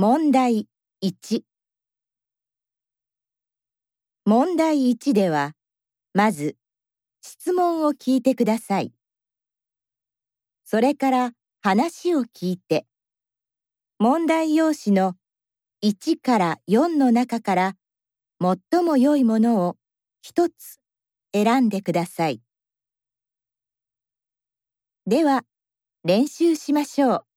問題1問題1では、まず質問を聞いてください。それから話を聞いて、問題用紙の1から4の中から最も良いものを1つ選んでください。では、練習しましょう。